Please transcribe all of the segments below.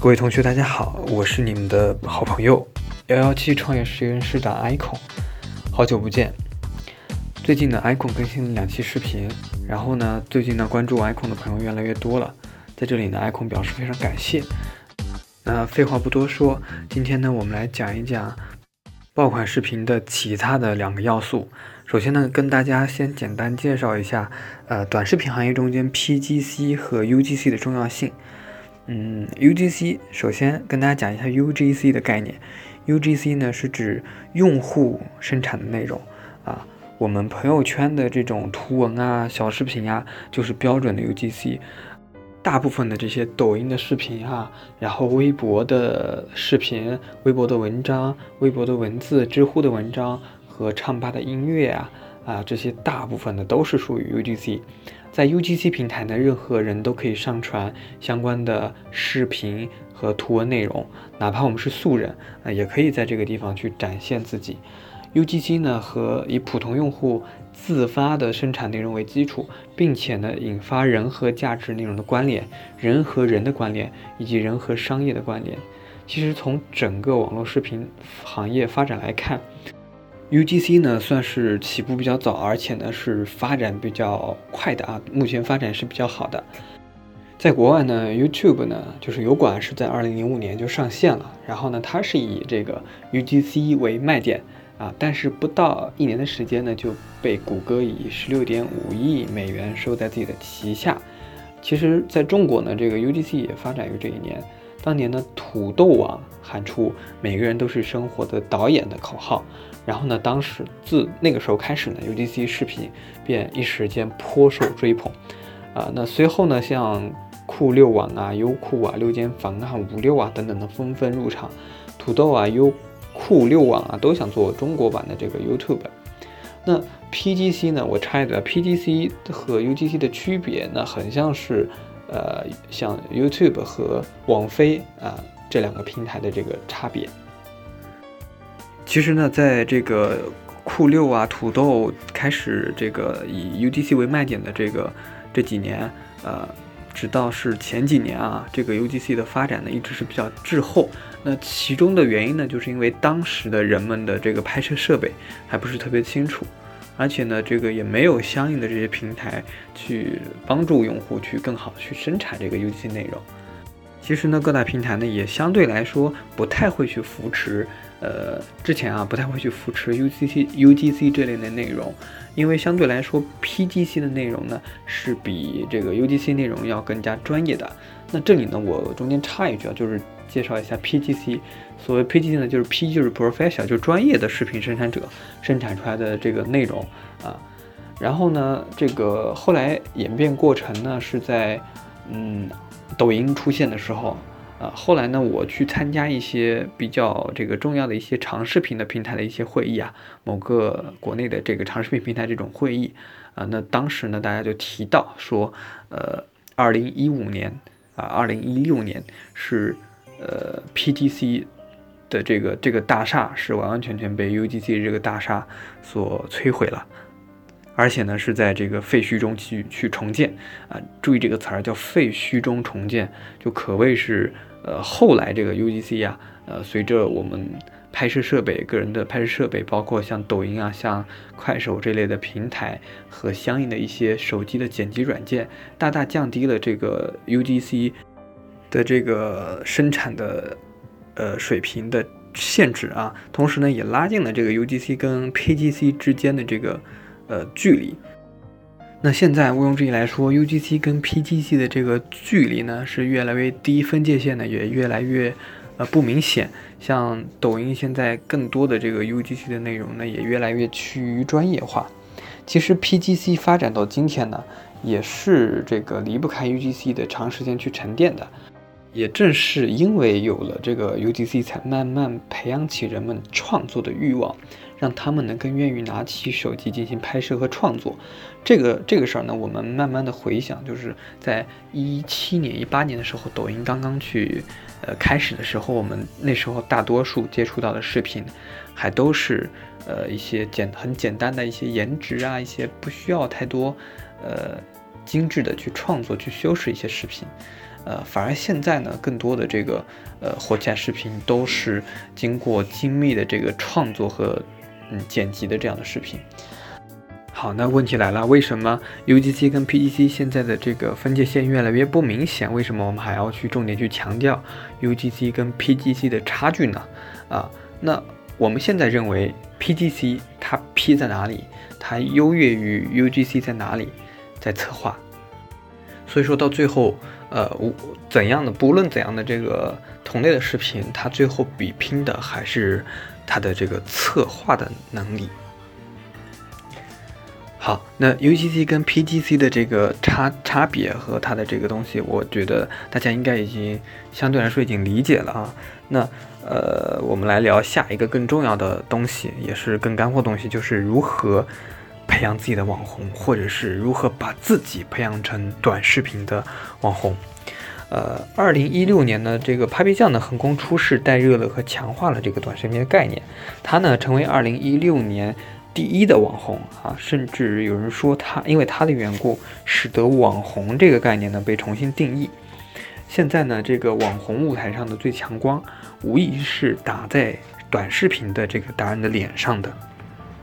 各位同学，大家好，我是你们的好朋友幺幺七创业实验室的 icon，好久不见。最近呢，icon 更新了两期视频，然后呢，最近呢，关注 icon 的朋友越来越多了，在这里呢，icon 表示非常感谢。那废话不多说，今天呢，我们来讲一讲爆款视频的其他的两个要素。首先呢，跟大家先简单介绍一下，呃，短视频行业中间 PGC 和 UGC 的重要性。嗯，UGC 首先跟大家讲一下 UGC 的概念。UGC 呢是指用户生产的内容啊，我们朋友圈的这种图文啊、小视频啊，就是标准的 UGC。大部分的这些抖音的视频啊，然后微博的视频、微博的文章、微博的文字、知乎的文章和唱吧的音乐啊啊，这些大部分的都是属于 UGC。在 UGC 平台呢，任何人都可以上传相关的视频和图文内容，哪怕我们是素人啊，也可以在这个地方去展现自己。UGC 呢和以普通用户自发的生产内容为基础，并且呢引发人和价值内容的关联、人和人的关联以及人和商业的关联。其实从整个网络视频行业发展来看，UGC 呢算是起步比较早，而且呢是发展比较快的啊，目前发展是比较好的。在国外呢，YouTube 呢就是油管是在二零零五年就上线了，然后呢它是以这个 UGC 为卖点啊，但是不到一年的时间呢就被谷歌以十六点五亿美元收在自己的旗下。其实在中国呢，这个 UGC 也发展于这一年。当年呢，土豆网喊出“每个人都是生活的导演”的口号。然后呢，当时自那个时候开始呢，UGC 视频便一时间颇受追捧，啊，那随后呢，像酷六网啊、优酷啊、六间房啊、五六啊等等的纷纷入场，土豆啊、优酷六网啊都想做中国版的这个 YouTube。那 PGC 呢，我插一嘴，PGC 和 UGC 的区别呢，很像是呃，像 YouTube 和网飞啊这两个平台的这个差别。其实呢，在这个酷六啊、土豆开始这个以 UGC 为卖点的这个这几年，呃，直到是前几年啊，这个 UGC 的发展呢一直是比较滞后。那其中的原因呢，就是因为当时的人们的这个拍摄设备还不是特别清楚，而且呢，这个也没有相应的这些平台去帮助用户去更好的去生产这个 UGC 内容。其实呢，各大平台呢也相对来说不太会去扶持。呃，之前啊不太会去扶持 UGC、UGC 这类的内容，因为相对来说 PGC 的内容呢是比这个 UGC 内容要更加专业的。那这里呢，我中间插一句啊，就是介绍一下 PGC。所谓 PGC 呢，就是 P 就是 professional，就是专业的视频生产者生产出来的这个内容啊。然后呢，这个后来演变过程呢是在嗯抖音出现的时候。啊，后来呢，我去参加一些比较这个重要的一些长视频的平台的一些会议啊，某个国内的这个长视频平台这种会议啊，那当时呢，大家就提到说，呃，二零一五年啊，二零一六年是呃 PTC 的这个这个大厦是完完全全被 UGC 这个大厦所摧毁了，而且呢是在这个废墟中去去重建啊，注意这个词儿叫废墟中重建，就可谓是。呃，后来这个 UGC 啊，呃，随着我们拍摄设备、个人的拍摄设备，包括像抖音啊、像快手这类的平台和相应的一些手机的剪辑软件，大大降低了这个 UGC 的这个生产的呃水平的限制啊，同时呢，也拉近了这个 UGC 跟 PGC 之间的这个呃距离。那现在毋庸置疑来说，UGC 跟 PGC 的这个距离呢是越来越低，分界线呢也越来越呃不明显。像抖音现在更多的这个 UGC 的内容呢也越来越趋于专业化。其实 PGC 发展到今天呢，也是这个离不开 UGC 的长时间去沉淀的。也正是因为有了这个 UGC，才慢慢培养起人们创作的欲望。让他们呢更愿意拿起手机进行拍摄和创作，这个这个事儿呢，我们慢慢的回想，就是在一七年、一八年的时候，抖音刚刚去呃开始的时候，我们那时候大多数接触到的视频，还都是呃一些简很简单的一些颜值啊，一些不需要太多呃精致的去创作去修饰一些视频，呃，反而现在呢，更多的这个呃火起来视频都是经过精密的这个创作和嗯剪辑的这样的视频。好，那问题来了，为什么 UGC 跟 PGC 现在的这个分界线越来越不明显？为什么我们还要去重点去强调 UGC 跟 PGC 的差距呢？啊，那我们现在认为 PGC 它 P 在哪里？它优越于 UGC 在哪里？在策划。所以说到最后，呃，怎样的不论怎样的这个同类的视频，它最后比拼的还是它的这个策划的能力。好，那 UGC 跟 PGC 的这个差差别和它的这个东西，我觉得大家应该已经相对来说已经理解了啊。那呃，我们来聊下一个更重要的东西，也是更干货东西，就是如何培养自己的网红，或者是如何把自己培养成短视频的网红。呃，二零一六年呢，这个 Papi 酱呢横空出世，带热了和强化了这个短视频的概念，它呢成为二零一六年。第一的网红啊，甚至有人说他因为他的缘故，使得网红这个概念呢被重新定义。现在呢，这个网红舞台上的最强光，无疑是打在短视频的这个达人的脸上的。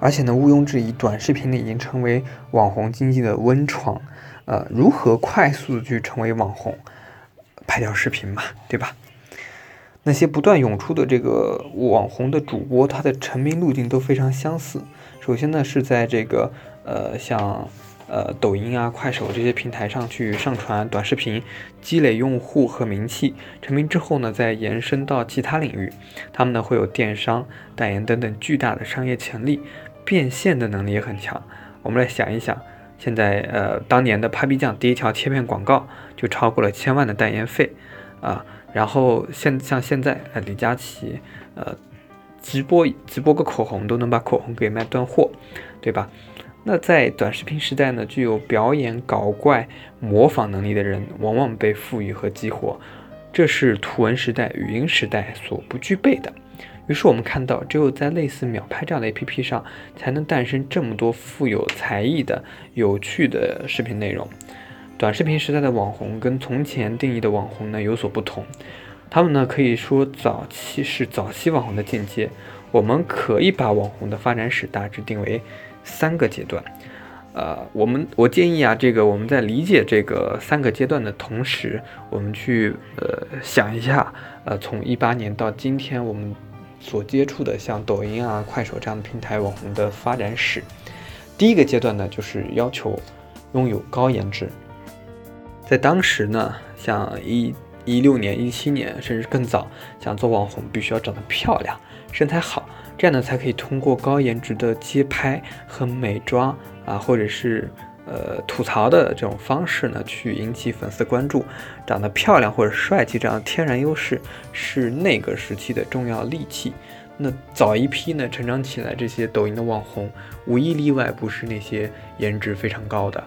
而且呢，毋庸置疑，短视频呢已经成为网红经济的温床。呃，如何快速去成为网红？拍条视频嘛，对吧？那些不断涌出的这个网红的主播，他的成名路径都非常相似。首先呢，是在这个呃像呃抖音啊、快手这些平台上去上传短视频，积累用户和名气，成名之后呢，再延伸到其他领域，他们呢会有电商、代言等等巨大的商业潜力，变现的能力也很强。我们来想一想，现在呃当年的 Papi 酱第一条切片广告就超过了千万的代言费啊，然后现像现在呃李佳琦呃。直播直播个口红都能把口红给卖断货，对吧？那在短视频时代呢，具有表演、搞怪、模仿能力的人往往被赋予和激活，这是图文时代、语音时代所不具备的。于是我们看到，只有在类似秒拍这样的 APP 上，才能诞生这么多富有才艺的有趣的视频内容。短视频时代的网红跟从前定义的网红呢有所不同。他们呢可以说早期是早期网红的进阶，我们可以把网红的发展史大致定为三个阶段。呃，我们我建议啊，这个我们在理解这个三个阶段的同时，我们去呃想一下，呃，从一八年到今天我们所接触的像抖音啊、快手这样的平台网红的发展史。第一个阶段呢，就是要求拥有高颜值，在当时呢，像一。一六年、一七年，甚至更早，想做网红，必须要长得漂亮、身材好，这样呢才可以通过高颜值的街拍和美妆啊，或者是呃吐槽的这种方式呢，去引起粉丝关注。长得漂亮或者帅气这样的天然优势是那个时期的重要利器。那早一批呢成长起来这些抖音的网红，无一例外不是那些颜值非常高的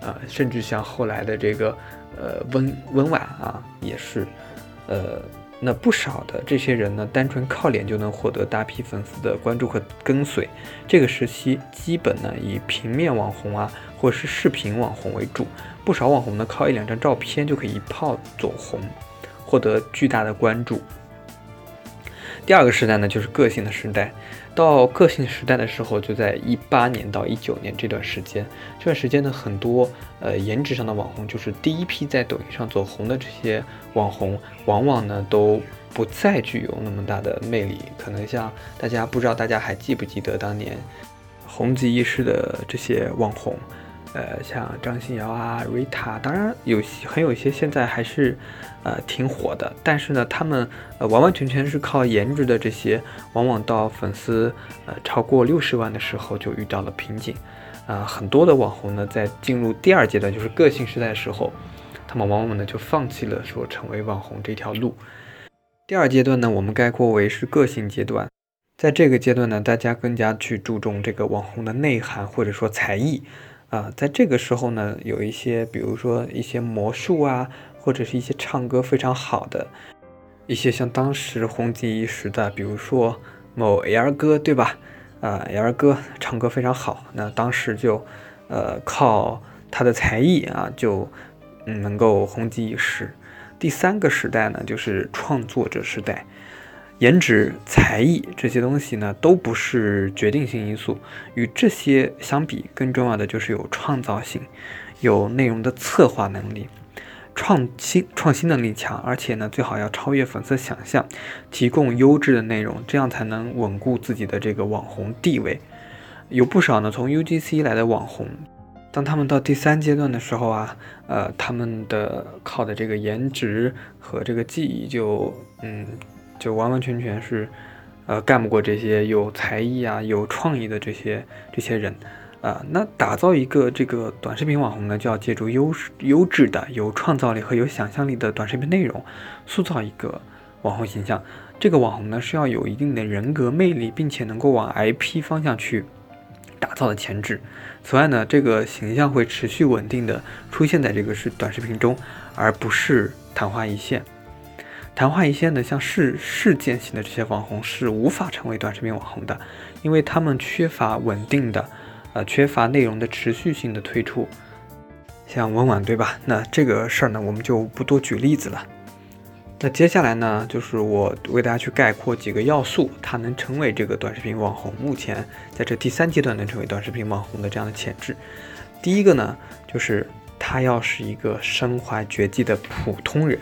啊，甚至像后来的这个。呃，温温婉啊，也是，呃，那不少的这些人呢，单纯靠脸就能获得大批粉丝的关注和跟随。这个时期基本呢以平面网红啊，或是视频网红为主，不少网红呢靠一两张照片就可以一炮走红，获得巨大的关注。第二个时代呢，就是个性的时代。到个性时代的时候，就在一八年到一九年这段时间。这段时间呢，很多呃颜值上的网红，就是第一批在抖音上走红的这些网红，往往呢都不再具有那么大的魅力。可能像大家不知道，大家还记不记得当年红极一时的这些网红？呃，像张信尧啊、瑞塔，当然有些很有些现在还是，呃，挺火的。但是呢，他们呃完完全全是靠颜值的这些，往往到粉丝呃超过六十万的时候就遇到了瓶颈。啊，很多的网红呢，在进入第二阶段，就是个性时代的时候，他们往往呢就放弃了说成为网红这条路。第二阶段呢，我们概括为是个性阶段。在这个阶段呢，大家更加去注重这个网红的内涵或者说才艺。啊，在这个时候呢，有一些，比如说一些魔术啊，或者是一些唱歌非常好的，一些像当时红极一时的，比如说某 L 哥，对吧？啊，L 哥唱歌非常好，那当时就，呃，靠他的才艺啊，就嗯能够红极一时。第三个时代呢，就是创作者时代。颜值、才艺这些东西呢，都不是决定性因素。与这些相比，更重要的就是有创造性，有内容的策划能力，创新创新能力强，而且呢，最好要超越粉丝想象，提供优质的内容，这样才能稳固自己的这个网红地位。有不少呢，从 UGC 来的网红，当他们到第三阶段的时候啊，呃，他们的靠的这个颜值和这个技艺就，嗯。就完完全全是，呃，干不过这些有才艺啊、有创意的这些这些人，啊，那打造一个这个短视频网红呢，就要借助优优质的、有创造力和有想象力的短视频内容，塑造一个网红形象。这个网红呢，是要有一定的人格魅力，并且能够往 IP 方向去打造的潜质。此外呢，这个形象会持续稳定的出现在这个是短视频中，而不是昙花一现。昙花一现的像事事件型的这些网红是无法成为短视频网红的，因为他们缺乏稳定的，呃，缺乏内容的持续性的推出。像温婉对吧？那这个事儿呢，我们就不多举例子了。那接下来呢，就是我为大家去概括几个要素，它能成为这个短视频网红，目前在这第三阶段能成为短视频网红的这样的潜质。第一个呢，就是他要是一个身怀绝技的普通人。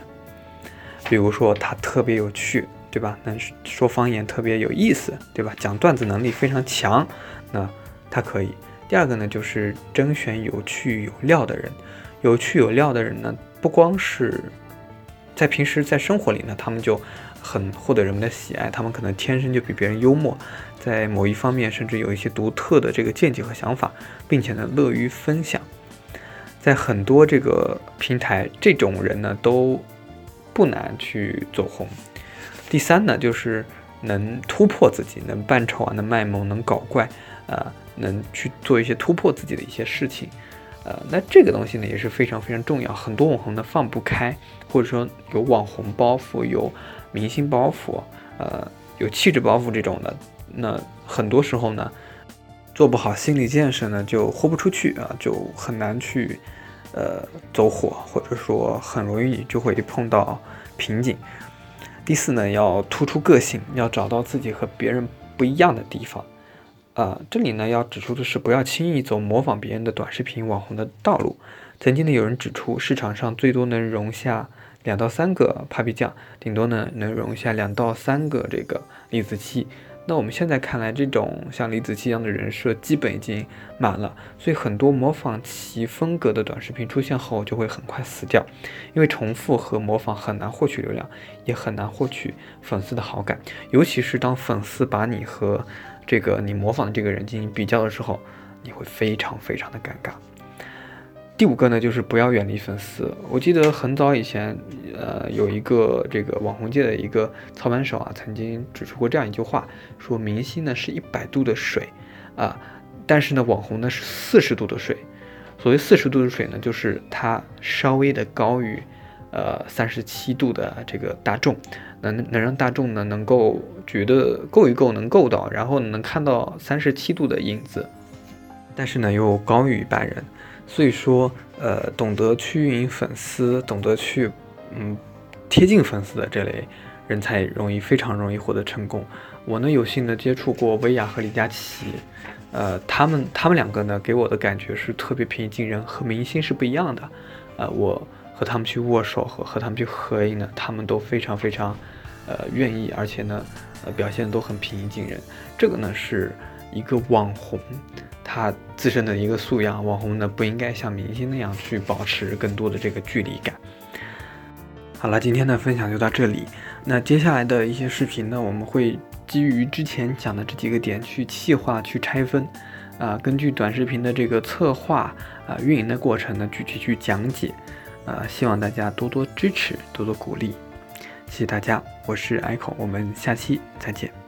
比如说他特别有趣，对吧？能说方言特别有意思，对吧？讲段子能力非常强，那他可以。第二个呢，就是甄选有趣有料的人。有趣有料的人呢，不光是在平时在生活里呢，他们就很获得人们的喜爱，他们可能天生就比别人幽默，在某一方面甚至有一些独特的这个见解和想法，并且呢乐于分享。在很多这个平台，这种人呢都。不难去走红。第三呢，就是能突破自己，能扮丑啊，能卖萌，能搞怪，呃，能去做一些突破自己的一些事情，呃，那这个东西呢也是非常非常重要。很多网红呢放不开，或者说有网红包袱、有明星包袱、呃，有气质包袱这种的，那很多时候呢做不好心理建设呢，就豁不出去啊，就很难去。呃，走火，或者说很容易就会碰到瓶颈。第四呢，要突出个性，要找到自己和别人不一样的地方。啊，这里呢要指出的是，不要轻易走模仿别人的短视频网红的道路。曾经呢有人指出，市场上最多能容下两到三个 Papi 酱，顶多呢能容下两到三个这个李子柒。那我们现在看来，这种像李子柒一样的人设基本已经满了，所以很多模仿其风格的短视频出现后就会很快死掉，因为重复和模仿很难获取流量，也很难获取粉丝的好感，尤其是当粉丝把你和这个你模仿的这个人进行比较的时候，你会非常非常的尴尬。第五个呢，就是不要远离粉丝。我记得很早以前，呃，有一个这个网红界的一个操盘手啊，曾经指出过这样一句话，说明星呢是一百度的水啊，但是呢网红呢是四十度的水。所谓四十度的水呢，就是它稍微的高于呃三十七度的这个大众，能能让大众呢能够觉得够一够，能够到，然后能看到三十七度的影子，但是呢又高于一般人。所以说，呃，懂得去运营粉丝，懂得去，嗯，贴近粉丝的这类人才容易非常容易获得成功。我呢有幸的接触过薇娅和李佳琦，呃，他们他们两个呢给我的感觉是特别平易近人，和明星是不一样的。呃，我和他们去握手和和他们去合影呢，他们都非常非常，呃，愿意，而且呢，呃，表现都很平易近人。这个呢是一个网红。他自身的一个素养，网红呢不应该像明星那样去保持更多的这个距离感。好了，今天的分享就到这里。那接下来的一些视频呢，我们会基于之前讲的这几个点去细化、去拆分，啊，根据短视频的这个策划啊、运营的过程呢，具体去讲解。啊，希望大家多多支持，多多鼓励。谢谢大家，我是 Echo，我们下期再见。